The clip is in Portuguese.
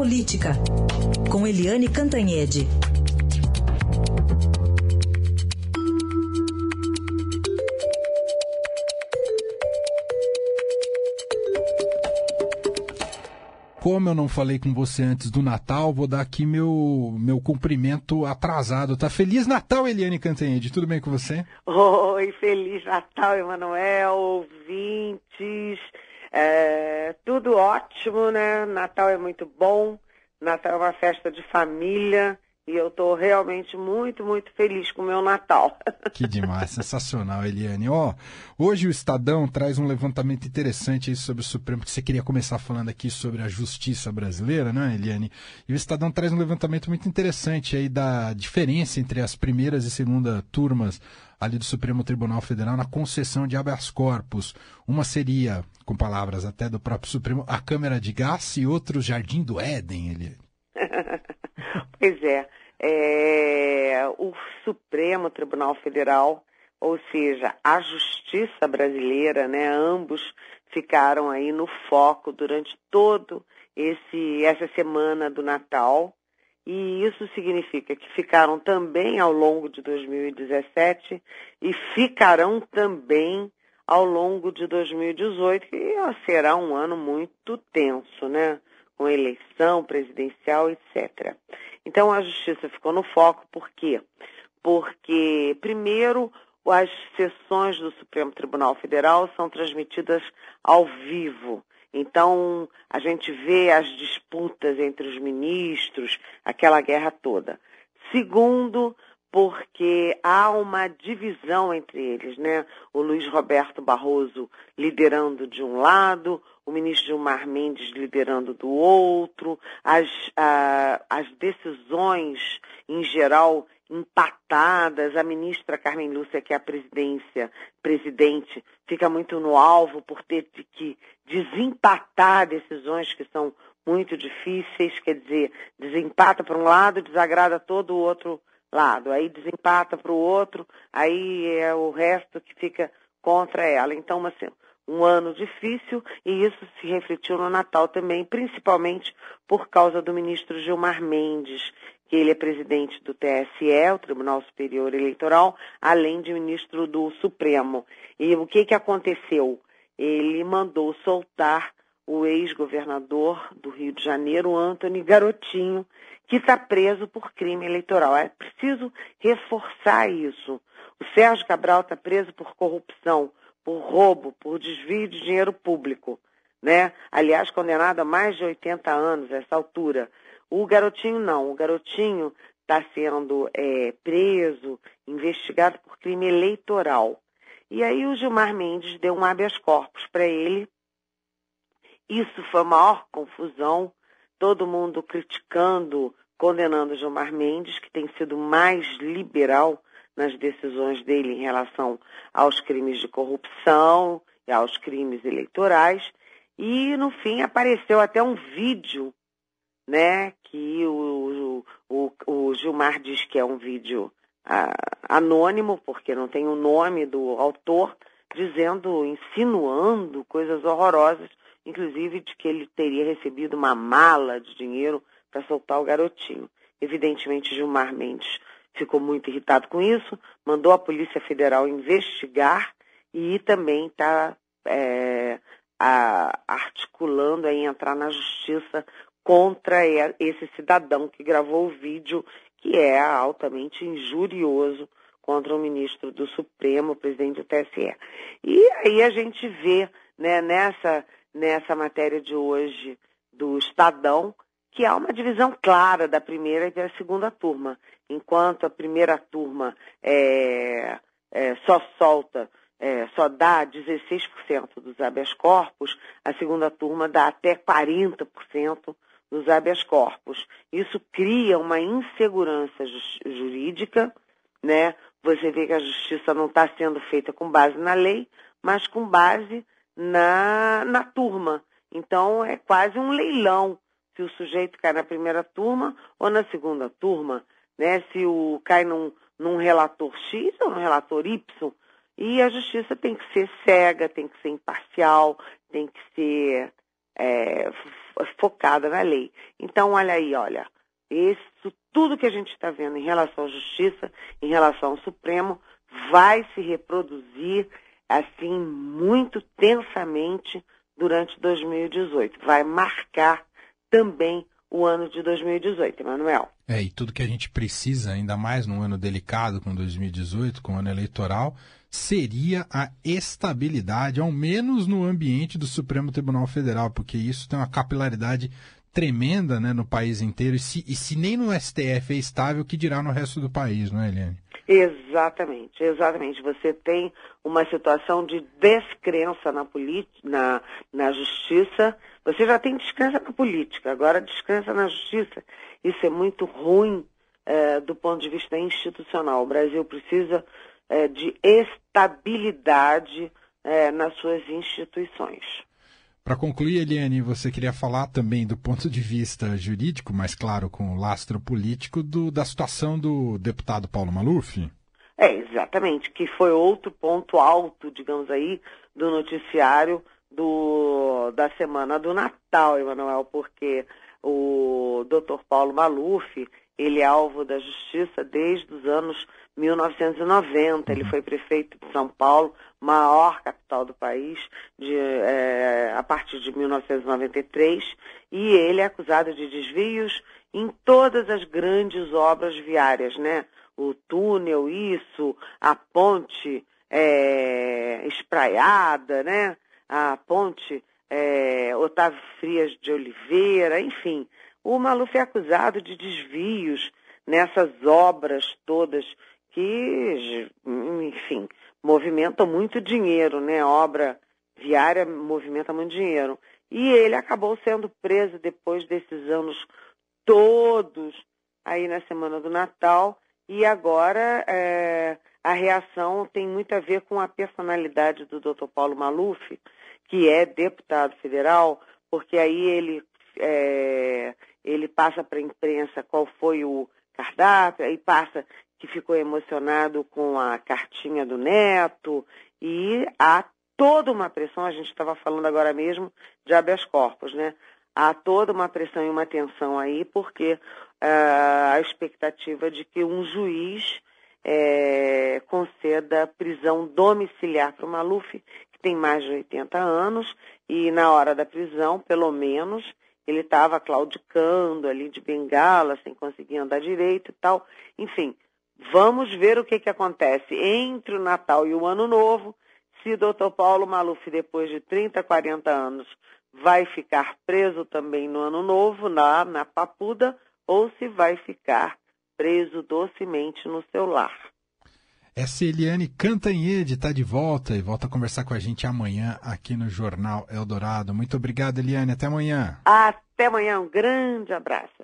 Política, com Eliane Cantanhede. Como eu não falei com você antes do Natal, vou dar aqui meu, meu cumprimento atrasado, tá? Feliz Natal, Eliane Cantanhede. Tudo bem com você? Oi, Feliz Natal, Emanuel, ouvintes. É, tudo ótimo, né? Natal é muito bom. Natal é uma festa de família. E eu estou realmente muito, muito feliz com o meu Natal. Que demais, sensacional, Eliane. Ó, hoje o Estadão traz um levantamento interessante sobre o Supremo, que você queria começar falando aqui sobre a justiça brasileira, né, Eliane? E o Estadão traz um levantamento muito interessante aí da diferença entre as primeiras e segunda turmas ali do Supremo Tribunal Federal na concessão de habeas corpus. Uma seria, com palavras até do próprio Supremo, a Câmara de Gás e outro Jardim do Éden, Eliane. pois é é, o Supremo Tribunal Federal, ou seja, a Justiça Brasileira, né, ambos ficaram aí no foco durante todo esse essa semana do Natal. E isso significa que ficaram também ao longo de 2017 e ficarão também ao longo de 2018, que será um ano muito tenso, né? Com eleição presidencial, etc. Então a justiça ficou no foco, por quê? Porque, primeiro, as sessões do Supremo Tribunal Federal são transmitidas ao vivo. Então, a gente vê as disputas entre os ministros, aquela guerra toda. Segundo, porque há uma divisão entre eles, né? O Luiz Roberto Barroso liderando de um lado, o ministro Gilmar Mendes liderando do outro, as, as decisões, em geral, empatadas, a ministra Carmen Lúcia, que é a presidência, presidente, fica muito no alvo por ter que desempatar decisões que são muito difíceis, quer dizer, desempata para um lado, desagrada todo o outro lado, aí desempata para o outro, aí é o resto que fica contra ela. Então, assim, um ano difícil e isso se refletiu no Natal também, principalmente por causa do ministro Gilmar Mendes, que ele é presidente do TSE, o Tribunal Superior Eleitoral, além de ministro do Supremo. E o que, que aconteceu? Ele mandou soltar o ex-governador do Rio de Janeiro, Antony Garotinho, que está preso por crime eleitoral. É preciso reforçar isso. O Sérgio Cabral está preso por corrupção, por roubo, por desvio de dinheiro público. Né? Aliás, condenado a mais de 80 anos, essa altura. O garotinho não. O garotinho está sendo é, preso, investigado por crime eleitoral. E aí o Gilmar Mendes deu um habeas corpus para ele isso foi a maior confusão, todo mundo criticando, condenando Gilmar Mendes, que tem sido mais liberal nas decisões dele em relação aos crimes de corrupção e aos crimes eleitorais. E, no fim, apareceu até um vídeo, né, que o, o, o Gilmar diz que é um vídeo ah, anônimo, porque não tem o nome do autor, dizendo, insinuando coisas horrorosas inclusive de que ele teria recebido uma mala de dinheiro para soltar o garotinho. Evidentemente, Gilmar Mendes ficou muito irritado com isso, mandou a Polícia Federal investigar e também está é, articulando aí entrar na justiça contra esse cidadão que gravou o vídeo que é altamente injurioso contra o ministro do Supremo, o presidente do TSE. E aí a gente vê né, nessa nessa matéria de hoje do Estadão, que há uma divisão clara da primeira e da segunda turma. Enquanto a primeira turma é, é, só solta, é, só dá 16% dos habeas corpus, a segunda turma dá até 40% dos habeas corpus. Isso cria uma insegurança jurídica, né? Você vê que a justiça não está sendo feita com base na lei, mas com base na, na turma. Então, é quase um leilão se o sujeito cai na primeira turma ou na segunda turma, né? Se o cai num, num relator X ou num relator Y. E a justiça tem que ser cega, tem que ser imparcial, tem que ser é, focada na lei. Então, olha aí, olha, isso tudo que a gente está vendo em relação à justiça, em relação ao Supremo, vai se reproduzir assim muito tensamente durante 2018. Vai marcar também o ano de 2018, Emanuel. É, e tudo que a gente precisa, ainda mais num ano delicado como 2018, com o ano eleitoral, seria a estabilidade, ao menos no ambiente do Supremo Tribunal Federal, porque isso tem uma capilaridade tremenda né, no país inteiro. E se, e se nem no STF é estável, que dirá no resto do país, não é, Eliane? Exatamente, exatamente. Você tem uma situação de descrença na, na, na justiça. Você já tem descrença na política, agora descrença na justiça. Isso é muito ruim é, do ponto de vista institucional. O Brasil precisa é, de estabilidade é, nas suas instituições. Para concluir, Eliane, você queria falar também do ponto de vista jurídico, mas claro, com o lastro político, do, da situação do deputado Paulo Maluf? É, exatamente, que foi outro ponto alto, digamos aí, do noticiário do, da semana do Natal, Emanuel, porque o doutor Paulo Maluf, ele é alvo da justiça desde os anos 1990. Ele uhum. foi prefeito de São Paulo, maior capital do país, de, é, a partir de 1993, e ele é acusado de desvios em todas as grandes obras viárias, né? O túnel, isso, a ponte é, espraiada, né? A ponte é, Otávio Frias de Oliveira, enfim. O Maluf é acusado de desvios nessas obras todas que, enfim, movimentam muito dinheiro, né? A obra viária movimenta muito dinheiro. E ele acabou sendo preso depois desses anos todos aí na semana do Natal. E agora é, a reação tem muito a ver com a personalidade do Dr. Paulo Maluf, que é deputado federal, porque aí ele, é, ele passa para a imprensa qual foi o cardápio, aí passa que ficou emocionado com a cartinha do neto, e há toda uma pressão, a gente estava falando agora mesmo de habeas corpus, né? Há toda uma pressão e uma tensão aí, porque uh, a expectativa de que um juiz é, conceda prisão domiciliar para o Maluf, que tem mais de 80 anos, e na hora da prisão, pelo menos, ele estava claudicando ali de bengala, sem conseguir andar direito e tal. Enfim, Vamos ver o que, que acontece entre o Natal e o Ano Novo, se doutor Paulo Maluf, depois de 30, 40 anos, vai ficar preso também no Ano Novo, na, na Papuda, ou se vai ficar preso docemente no seu lar. Essa Eliane Cantanhede está de volta e volta a conversar com a gente amanhã aqui no Jornal Eldorado. Muito obrigado, Eliane. Até amanhã. Até amanhã. Um grande abraço.